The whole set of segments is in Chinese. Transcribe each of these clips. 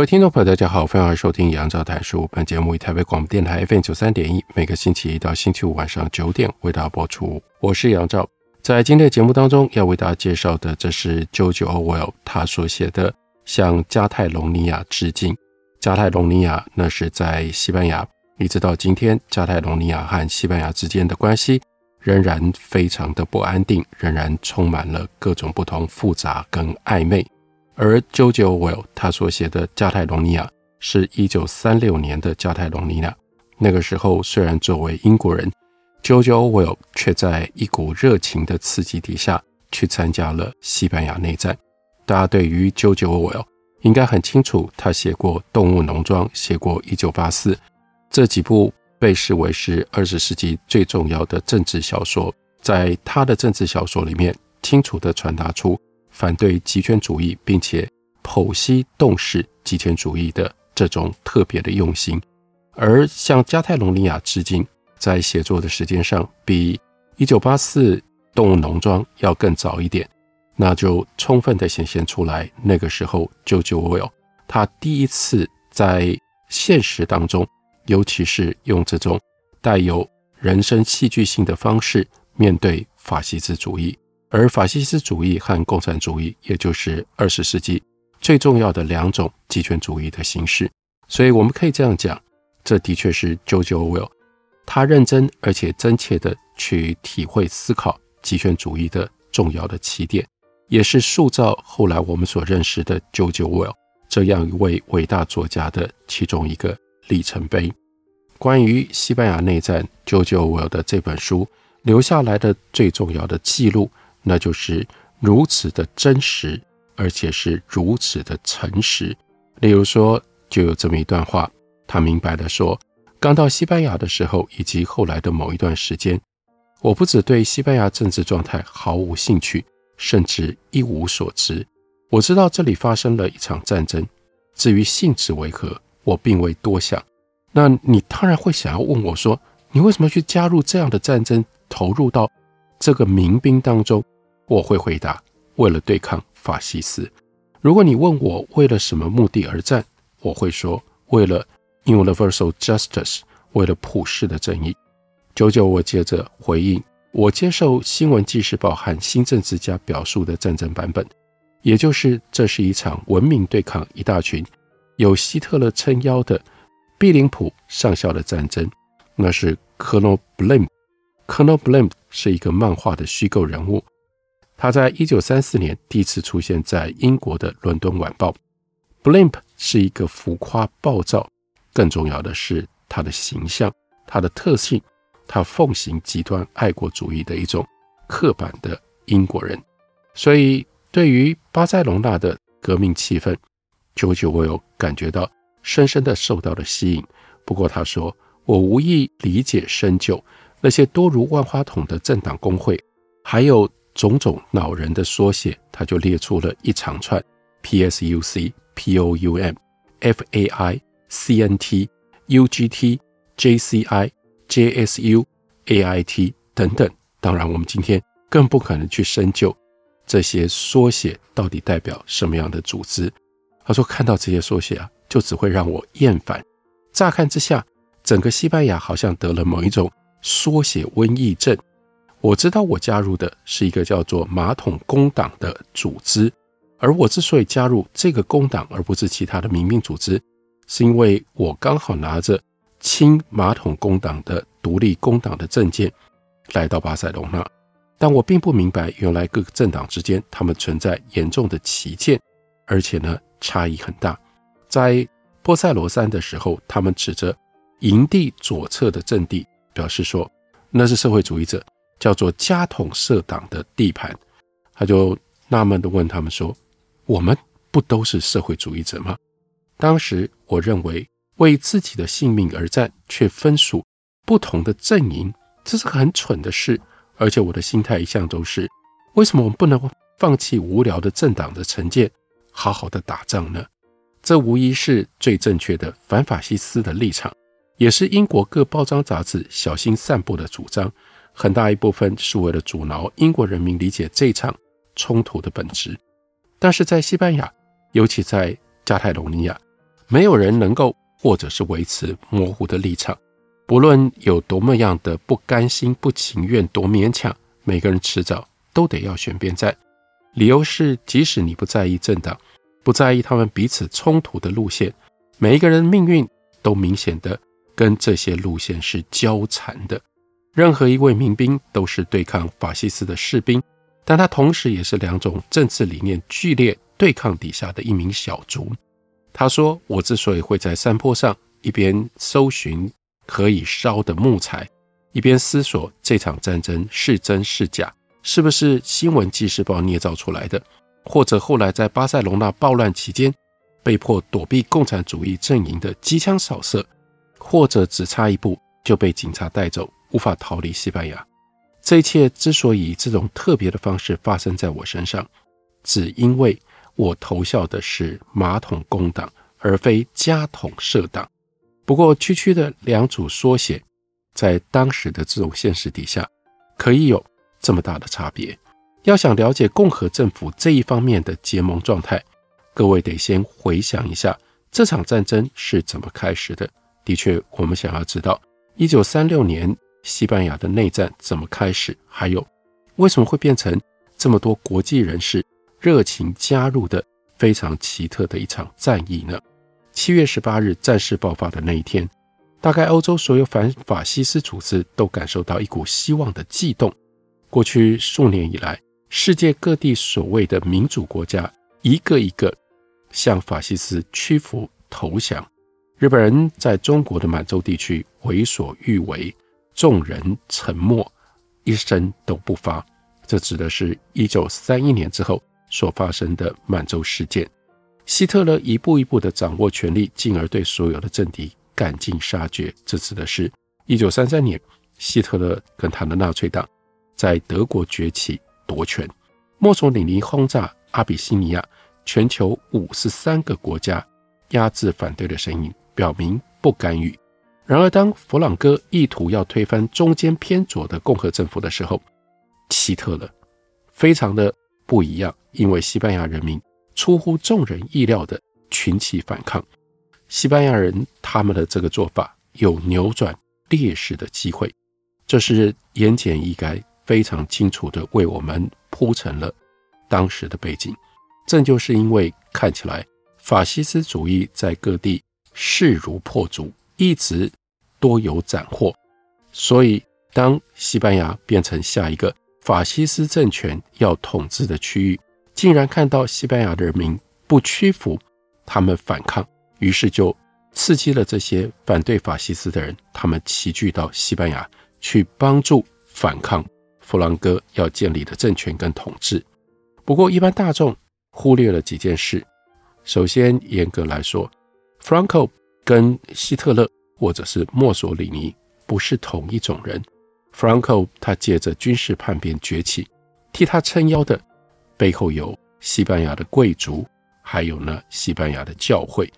各位听众朋友，大家好，欢迎收听杨照谈书。本节目以台北广播电台 FM 九三点一，每个星期一到星期五晚上九点为大家播出。我是杨照，在今天的节目当中要为大家介绍的，这是 Jojo Orwell 他所写的《向加泰隆尼亚致敬》。加泰隆尼亚那是在西班牙，一直到今天，加泰隆尼亚和西班牙之间的关系仍然非常的不安定，仍然充满了各种不同复杂跟暧昧。而 jojo well 他所写的《加泰隆尼亚》是一九三六年的加泰隆尼亚。那个时候，虽然作为英国人 jojo well 却在一股热情的刺激底下去参加了西班牙内战。大家对于 jojo well 应该很清楚，他写过《动物农庄》，写过《一九八四》这几部被视为是二十世纪最重要的政治小说。在他的政治小说里面，清楚地传达出。反对极权主义，并且剖析洞悉极权主义的这种特别的用心，而向加泰隆尼亚致敬，在写作的时间上比《一九八四动物农庄》要更早一点，那就充分地显现出来，那个时候 George 他第一次在现实当中，尤其是用这种带有人生戏剧性的方式面对法西斯主义。而法西斯主义和共产主义，也就是二十世纪最重要的两种极权主义的形式，所以我们可以这样讲，这的确是 George Orwell 他认真而且真切地去体会思考极权主义的重要的起点，也是塑造后来我们所认识的 George Orwell 这样一位伟大作家的其中一个里程碑。关于西班牙内战，George Orwell 的这本书留下来的最重要的记录。那就是如此的真实，而且是如此的诚实。例如说，就有这么一段话，他明白地说：刚到西班牙的时候，以及后来的某一段时间，我不止对西班牙政治状态毫无兴趣，甚至一无所知。我知道这里发生了一场战争，至于性质为何，我并未多想。那你当然会想要问我说：你为什么去加入这样的战争，投入到这个民兵当中？我会回答：为了对抗法西斯。如果你问我为了什么目的而战，我会说为了 universal justice，为了普世的正义。九九，我接着回应：我接受《新闻纪事报》和《新政治家》表述的战争版本，也就是这是一场文明对抗一大群有希特勒撑腰的毕林普上校的战争。那是 Colonel Blimp。Colonel Blimp 是一个漫画的虚构人物。他在一九三四年第一次出现在英国的《伦敦晚报》。Blimp 是一个浮夸暴躁，更重要的是他的形象、他的特性，他奉行极端爱国主义的一种刻板的英国人。所以，对于巴塞隆纳的革命气氛久久我有感觉到深深的受到了吸引。不过，他说：“我无意理解深究那些多如万花筒的政党工会，还有。”种种恼人的缩写，他就列出了一长串：P S U C、P O U M、F A I、C N T、U G T、J C I、J S U、A I T 等等。当然，我们今天更不可能去深究这些缩写到底代表什么样的组织。他说，看到这些缩写啊，就只会让我厌烦。乍看之下，整个西班牙好像得了某一种缩写瘟疫症。我知道我加入的是一个叫做马桶工党的组织，而我之所以加入这个工党而不是其他的民兵组织，是因为我刚好拿着亲马桶工党的独立工党的证件来到巴塞隆纳，但我并不明白原来各个政党之间他们存在严重的歧见，而且呢差异很大。在波塞罗山的时候，他们指着营地左侧的阵地，表示说那是社会主义者。叫做加统社党的地盘，他就纳闷地问他们说：“我们不都是社会主义者吗？”当时我认为，为自己的性命而战，却分属不同的阵营，这是很蠢的事。而且我的心态一向都是：为什么我们不能放弃无聊的政党的成见，好好的打仗呢？这无疑是最正确的反法西斯的立场，也是英国各报章杂志小心散布的主张。很大一部分是为了阻挠英国人民理解这场冲突的本质。但是在西班牙，尤其在加泰隆尼亚，没有人能够或者是维持模糊的立场。不论有多么样的不甘心、不情愿、多勉强，每个人迟早都得要选边站。理由是，即使你不在意政党，不在意他们彼此冲突的路线，每一个人命运都明显的跟这些路线是交缠的。任何一位民兵都是对抗法西斯的士兵，但他同时也是两种政治理念剧烈对抗底下的一名小卒。他说：“我之所以会在山坡上一边搜寻可以烧的木材，一边思索这场战争是真是假，是不是新闻纪事报捏造出来的，或者后来在巴塞隆纳暴乱期间被迫躲避共产主义阵营的机枪扫射，或者只差一步就被警察带走。”无法逃离西班牙。这一切之所以这种特别的方式发生在我身上，只因为我投效的是马桶工党，而非家统社党。不过，区区的两组缩写，在当时的这种现实底下，可以有这么大的差别。要想了解共和政府这一方面的结盟状态，各位得先回想一下这场战争是怎么开始的。的确，我们想要知道，一九三六年。西班牙的内战怎么开始？还有，为什么会变成这么多国际人士热情加入的非常奇特的一场战役呢？七月十八日战事爆发的那一天，大概欧洲所有反法西斯组织都感受到一股希望的悸动。过去数年以来，世界各地所谓的民主国家一个一个向法西斯屈服投降。日本人在中国的满洲地区为所欲为。众人沉默，一声都不发。这指的是一九三一年之后所发生的满洲事件。希特勒一步一步地掌握权力，进而对所有的政敌赶尽杀绝。这指的是一九三三年，希特勒跟他的纳粹党在德国崛起夺权。墨索里尼轰炸阿比西尼亚，全球五十三个国家压制反对的声音，表明不干预。然而，当弗朗哥意图要推翻中间偏左的共和政府的时候，希特勒非常的不一样，因为西班牙人民出乎众人意料的群起反抗。西班牙人他们的这个做法有扭转劣势的机会，这是言简意赅、非常清楚的为我们铺陈了当时的背景。正就是因为看起来法西斯主义在各地势如破竹，一直。多有斩获，所以当西班牙变成下一个法西斯政权要统治的区域，竟然看到西班牙的人民不屈服，他们反抗，于是就刺激了这些反对法西斯的人，他们齐聚到西班牙去帮助反抗弗朗哥要建立的政权跟统治。不过，一般大众忽略了几件事。首先，严格来说，弗朗哥跟希特勒。或者是墨索里尼不是同一种人。弗朗哥他借着军事叛变崛起，替他撑腰的背后有西班牙的贵族，还有呢西班牙的教会。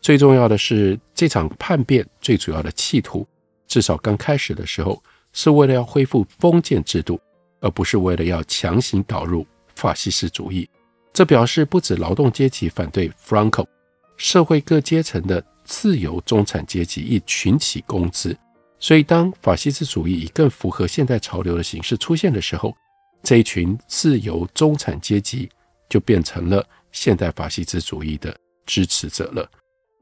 最重要的是，这场叛变最主要的企图，至少刚开始的时候，是为了要恢复封建制度，而不是为了要强行导入法西斯主义。这表示不止劳动阶级反对弗朗哥，社会各阶层的。自由中产阶级一群起攻之，所以当法西斯主义以更符合现代潮流的形式出现的时候，这一群自由中产阶级就变成了现代法西斯主义的支持者了。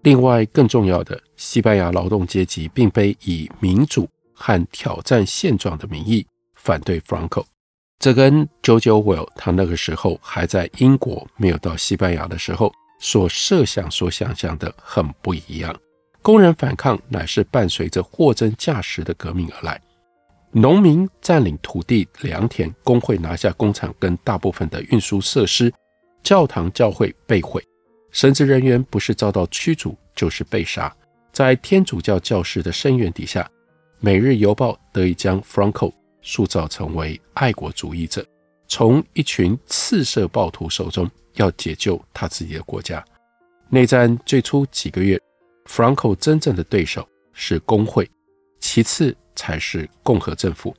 另外，更重要的，西班牙劳动阶级并非以民主和挑战现状的名义反对 Franco，，这跟 George Orwell 他那个时候还在英国，没有到西班牙的时候。所设想、所想象的很不一样。工人反抗乃是伴随着货真价实的革命而来。农民占领土地、良田，工会拿下工厂跟大部分的运输设施，教堂、教会被毁，神职人员不是遭到驱逐，就是被杀。在天主教教士的声援底下，《每日邮报》得以将 Franco 塑造成为爱国主义者，从一群刺杀暴徒手中要解救他自己的国家。内战最初几个月，Franco 真正的对手是工会，其次。才是共和政府。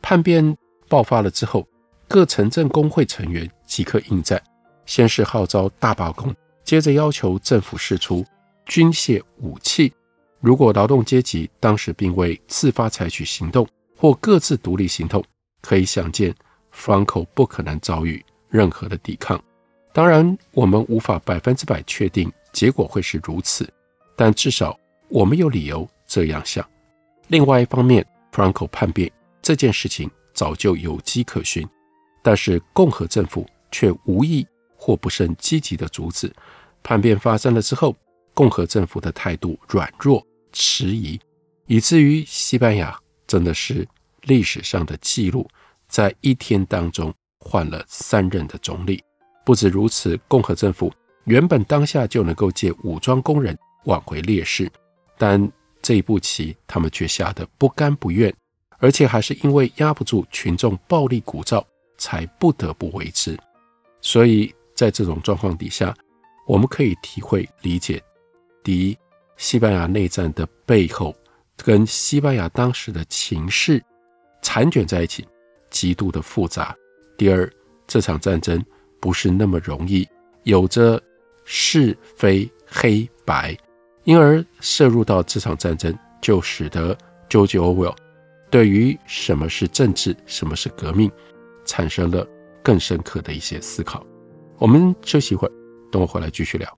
叛变爆发了之后，各城镇工会成员即刻应战，先是号召大罢工，接着要求政府释出军械武器。如果劳动阶级当时并未自发采取行动或各自独立行动，可以想见，Franco 不可能遭遇任何的抵抗。当然，我们无法百分之百确定结果会是如此，但至少我们有理由这样想。另外一方面，Franco 叛变这件事情早就有迹可循，但是共和政府却无意或不甚积极地阻止。叛变发生了之后，共和政府的态度软弱迟疑，以至于西班牙真的是历史上的记录，在一天当中换了三任的总理。不止如此，共和政府原本当下就能够借武装工人挽回劣势，但这一步棋，他们却下得不甘不愿，而且还是因为压不住群众暴力鼓噪，才不得不为之。所以在这种状况底下，我们可以体会理解：第一，西班牙内战的背后跟西班牙当时的情势缠卷在一起，极度的复杂；第二，这场战争不是那么容易，有着是非黑白。因而涉入到这场战争，就使得 George Orwell 对于什么是政治、什么是革命，产生了更深刻的一些思考。我们休息一会儿，等我回来继续聊。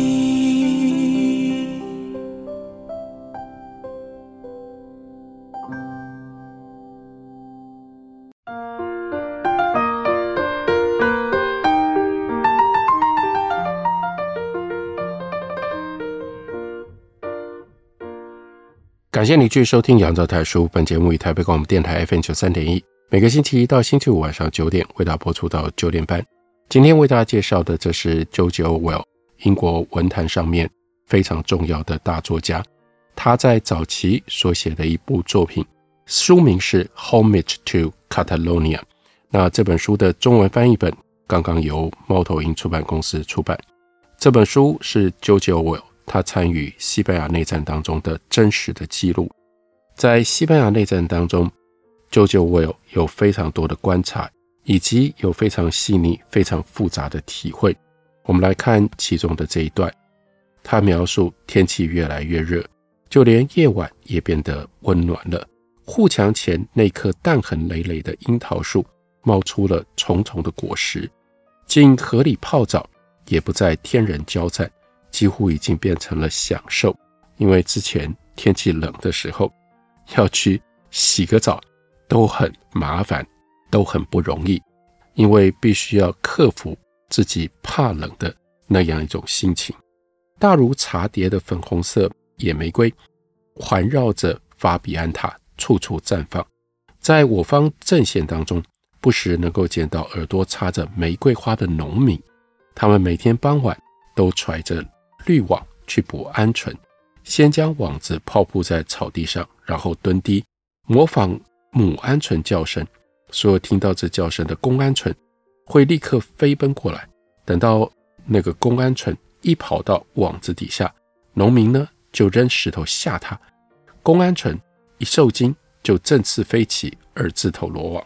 感谢你继续收听《杨照泰书》。本节目以台北广播电台 FM 九三点一，每个星期一到星期五晚上九点为大家播出到九点半。今天为大家介绍的，这是 George Orwell，英国文坛上面非常重要的大作家。他在早期所写的一部作品，书名是《Homage to Catalonia》。那这本书的中文翻译本刚刚由猫头鹰出版公司出版。这本书是 George Orwell。他参与西班牙内战当中的真实的记录，在西班牙内战当中，George Orwell 有非常多的观察，以及有非常细腻、非常复杂的体会。我们来看其中的这一段，他描述天气越来越热，就连夜晚也变得温暖了。护墙前那棵弹痕累累的樱桃树冒出了重重的果实，进河里泡澡也不再天人交战。几乎已经变成了享受，因为之前天气冷的时候，要去洗个澡都很麻烦，都很不容易，因为必须要克服自己怕冷的那样一种心情。大如茶蝶的粉红色野玫瑰，环绕着法比安塔，处处绽放。在我方阵线当中，不时能够见到耳朵插着玫瑰花的农民，他们每天傍晚都揣着滤网去捕鹌鹑。先将网子抛布在草地上，然后蹲低，模仿母鹌鹑叫声。所有听到这叫声的公鹌鹑会立刻飞奔过来。等到那个公鹌鹑一跑到网子底下，农民呢就扔石头吓它。公鹌鹑一受惊就振翅飞起，而自投罗网。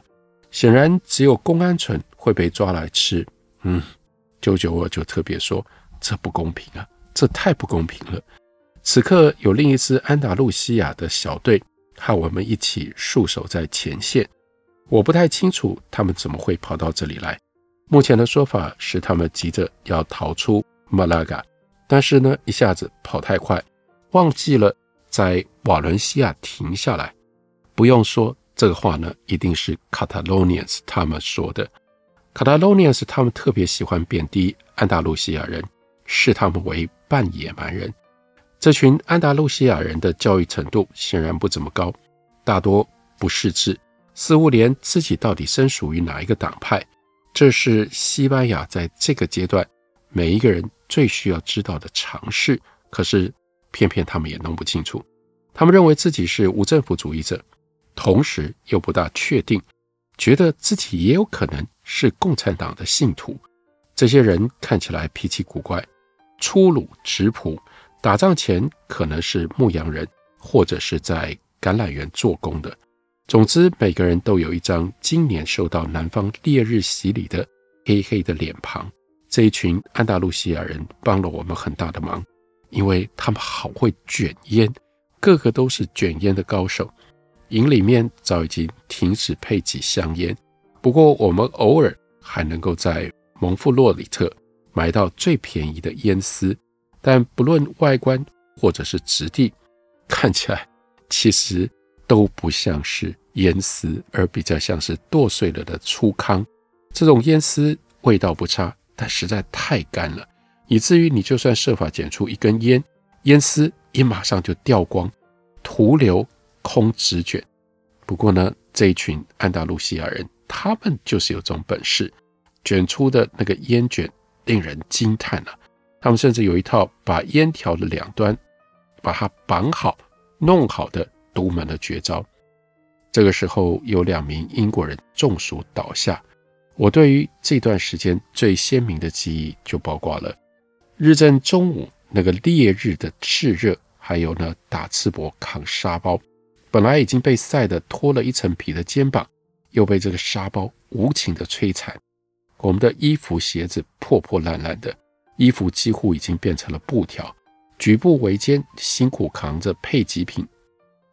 显然，只有公鹌鹑会被抓来吃。嗯，九九二就特别说：“这不公平啊，这太不公平了。”此刻有另一支安达路西亚的小队和我们一起戍守在前线，我不太清楚他们怎么会跑到这里来。目前的说法是他们急着要逃出马拉嘎，但是呢，一下子跑太快，忘记了在瓦伦西亚停下来。不用说这个话呢，一定是 Catalonians 他们说的。Catalonians 他们特别喜欢贬低安达路西亚人，视他们为半野蛮人。这群安达路西亚人的教育程度显然不怎么高，大多不识字，似乎连自己到底身属于哪一个党派，这是西班牙在这个阶段每一个人最需要知道的常识。可是偏偏他们也弄不清楚，他们认为自己是无政府主义者，同时又不大确定，觉得自己也有可能是共产党的信徒。这些人看起来脾气古怪，粗鲁质朴。打仗前可能是牧羊人，或者是在橄榄园做工的。总之，每个人都有一张今年受到南方烈日洗礼的黑黑的脸庞。这一群安达路西亚人帮了我们很大的忙，因为他们好会卷烟，个个都是卷烟的高手。营里面早已经停止配给香烟，不过我们偶尔还能够在蒙富洛里特买到最便宜的烟丝。但不论外观或者是质地，看起来其实都不像是烟丝，而比较像是剁碎了的粗糠。这种烟丝味道不差，但实在太干了，以至于你就算设法捡出一根烟，烟丝也马上就掉光，徒留空纸卷。不过呢，这一群安达路西亚人，他们就是有种本事，卷出的那个烟卷令人惊叹了。他们甚至有一套把烟条的两端把它绑好、弄好的独门的绝招。这个时候，有两名英国人中暑倒下。我对于这段时间最鲜明的记忆，就包括了日正中午那个烈日的炽热，还有呢打赤膊扛沙包，本来已经被晒得脱了一层皮的肩膀，又被这个沙包无情的摧残。我们的衣服、鞋子破破烂烂的。衣服几乎已经变成了布条，举步维艰，辛苦扛着配给品。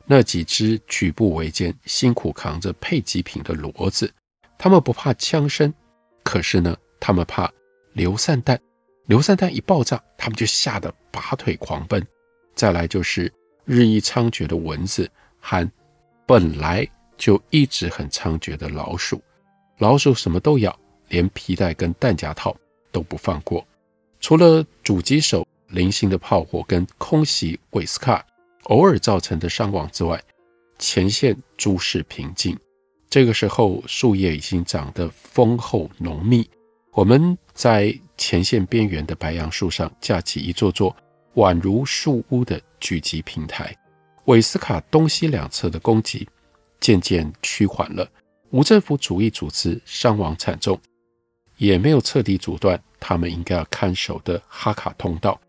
那几只举步维艰、辛苦扛着配给品的骡子，他们不怕枪声，可是呢，他们怕流散弹。流散弹一爆炸，他们就吓得拔腿狂奔。再来就是日益猖獗的蚊子和本来就一直很猖獗的老鼠。老鼠什么都咬，连皮带跟弹夹套都不放过。除了狙击手零星的炮火跟空袭韦斯卡偶尔造成的伤亡之外，前线诸事平静。这个时候，树叶已经长得丰厚浓密。我们在前线边缘的白杨树上架起一座座宛如树屋的狙击平台。韦斯卡东西两侧的攻击渐渐趋缓了，无政府主义组织伤亡惨重，也没有彻底阻断。他们应该要看守的哈卡通道，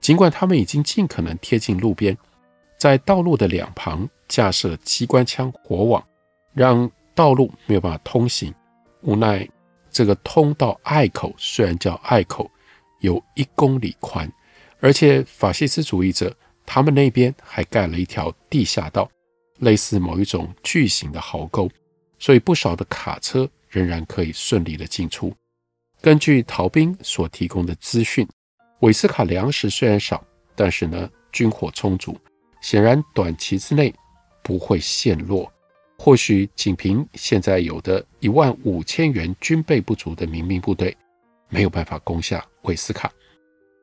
尽管他们已经尽可能贴近路边，在道路的两旁架设机关枪火网，让道路没有办法通行。无奈这个通道隘口虽然叫隘口，有一公里宽，而且法西斯主义者他们那边还盖了一条地下道，类似某一种巨型的壕沟，所以不少的卡车仍然可以顺利的进出。根据逃兵所提供的资讯，韦斯卡粮食虽然少，但是呢，军火充足，显然短期之内不会陷落。或许仅凭现在有的一万五千元军备不足的民兵部队，没有办法攻下韦斯卡。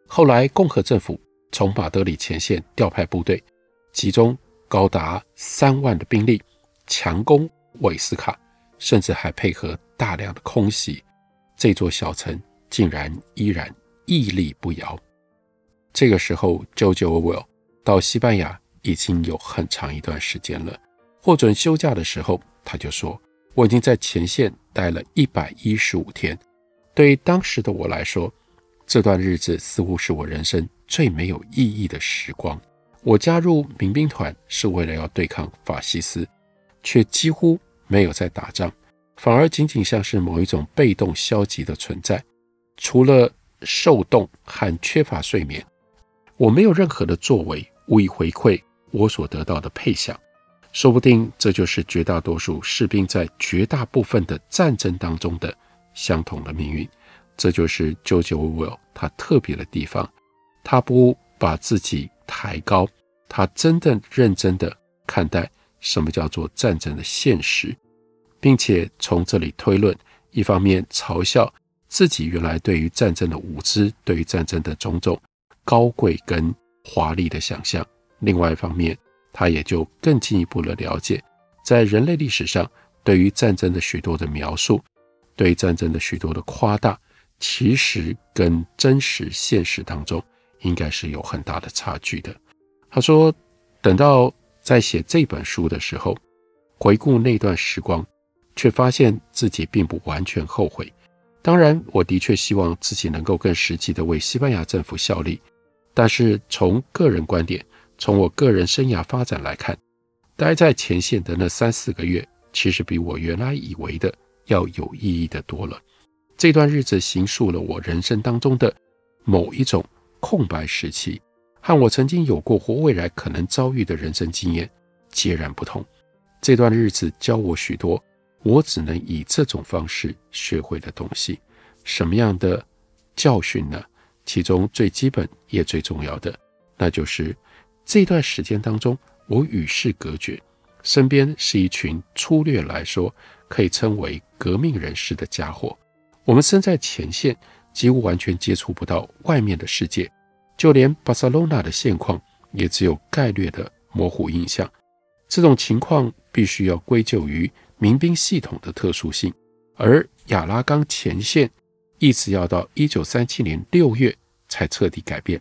后来，共和政府从马德里前线调派部队，集中高达三万的兵力，强攻韦斯卡，甚至还配合大量的空袭，这座小城竟然依然屹立不摇。这个时候，George Orwell 到西班牙已经有很长一段时间了。获准休假的时候，他就说：“我已经在前线待了一百一十五天。对当时的我来说，这段日子似乎是我人生最没有意义的时光。我加入民兵团是为了要对抗法西斯，却几乎没有在打仗，反而仅仅像是某一种被动消极的存在。除了受冻和缺乏睡眠，我没有任何的作为，无以回馈我所得到的配享。”说不定这就是绝大多数士兵在绝大部分的战争当中的相同的命运。这就是 George Orwell 他特别的地方。他不把自己抬高，他真的认真的看待什么叫做战争的现实，并且从这里推论：一方面嘲笑自己原来对于战争的无知，对于战争的种种高贵跟华丽的想象；另外一方面。他也就更进一步的了解，在人类历史上，对于战争的许多的描述，对于战争的许多的夸大，其实跟真实现实当中应该是有很大的差距的。他说，等到在写这本书的时候，回顾那段时光，却发现自己并不完全后悔。当然，我的确希望自己能够更实际的为西班牙政府效力，但是从个人观点。从我个人生涯发展来看，待在前线的那三四个月，其实比我原来以为的要有意义的多了。这段日子形塑了我人生当中的某一种空白时期，和我曾经有过或未来可能遭遇的人生经验截然不同。这段日子教我许多，我只能以这种方式学会的东西。什么样的教训呢？其中最基本也最重要的，那就是。这段时间当中，我与世隔绝，身边是一群粗略来说可以称为革命人士的家伙。我们身在前线，几乎完全接触不到外面的世界，就连巴塞罗那的现况也只有概略的模糊印象。这种情况必须要归咎于民兵系统的特殊性，而亚拉冈前线一直要到一九三七年六月才彻底改变。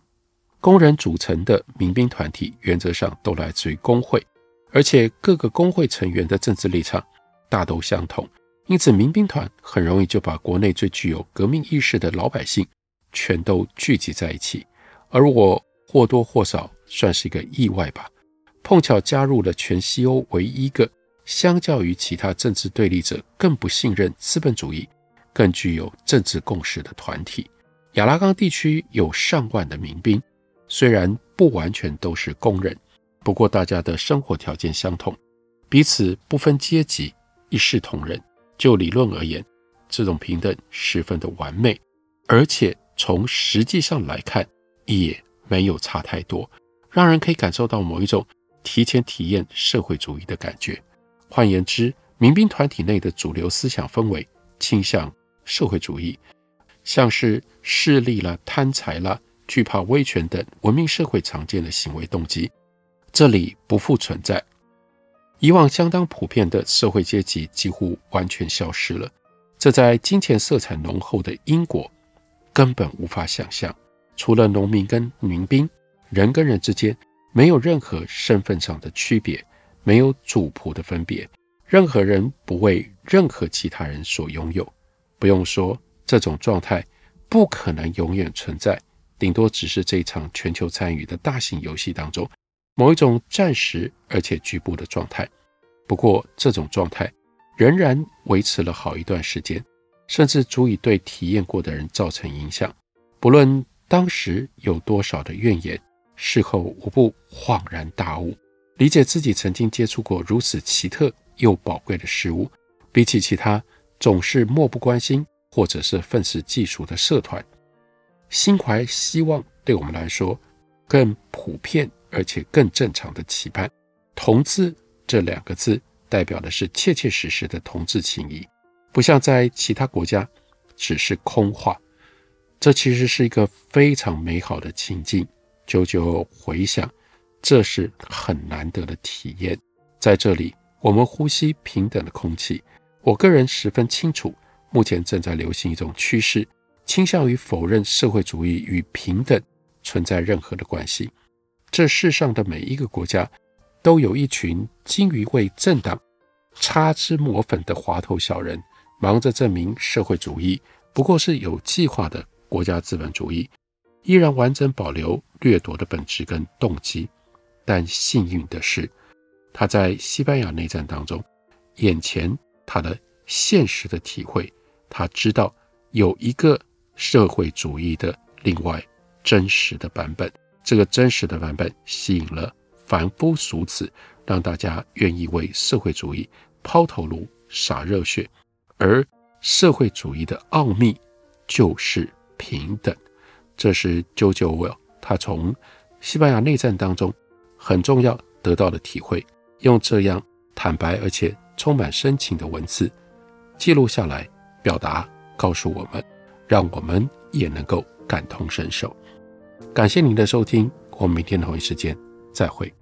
工人组成的民兵团体原则上都来自于工会，而且各个工会成员的政治立场大都相同，因此民兵团很容易就把国内最具有革命意识的老百姓全都聚集在一起。而我或多或少算是一个意外吧，碰巧加入了全西欧唯一一个相较于其他政治对立者更不信任资本主义、更具有政治共识的团体。亚拉冈地区有上万的民兵。虽然不完全都是工人，不过大家的生活条件相同，彼此不分阶级，一视同仁。就理论而言，这种平等十分的完美，而且从实际上来看，也没有差太多，让人可以感受到某一种提前体验社会主义的感觉。换言之，民兵团体内的主流思想氛围倾向社会主义，像是势利啦、贪财啦。惧怕威权等文明社会常见的行为动机，这里不复存在。以往相当普遍的社会阶级几乎完全消失了。这在金钱色彩浓厚的英国根本无法想象。除了农民跟民兵，人跟人之间没有任何身份上的区别，没有主仆的分别，任何人不为任何其他人所拥有。不用说，这种状态不可能永远存在。顶多只是这一场全球参与的大型游戏当中某一种暂时而且局部的状态。不过，这种状态仍然维持了好一段时间，甚至足以对体验过的人造成影响。不论当时有多少的怨言，事后无不恍然大悟，理解自己曾经接触过如此奇特又宝贵的事物，比起其他总是漠不关心或者是愤世嫉俗的社团。心怀希望，对我们来说更普遍而且更正常的期盼。同志这两个字代表的是切切实实的同志情谊，不像在其他国家只是空话。这其实是一个非常美好的情境。久久回想，这是很难得的体验。在这里，我们呼吸平等的空气。我个人十分清楚，目前正在流行一种趋势，倾向于否认社会主义与平等存在任何的关系。这世上的每一个国家，都有一群精于为政党擦脂抹粉的滑头小人，忙着证明社会主义不过是有计划的国家资本主义，依然完整保留掠夺的本质跟动机。但幸运的是，他在西班牙内战当中，眼前他的现实的体会，他知道有一个社会主义的另外真实的版本。这个真实的版本吸引了凡夫俗子，让大家愿意为社会主义抛头颅、洒热血。而社会主义的奥秘就是平等，这是 j o j o w e l l 他从西班牙内战当中很重要得到的体会。用这样坦白而且充满深情的文字记录下来，表达告诉我们，让我们也能够感同身受。感谢您的收听，我们明天同一时间再会。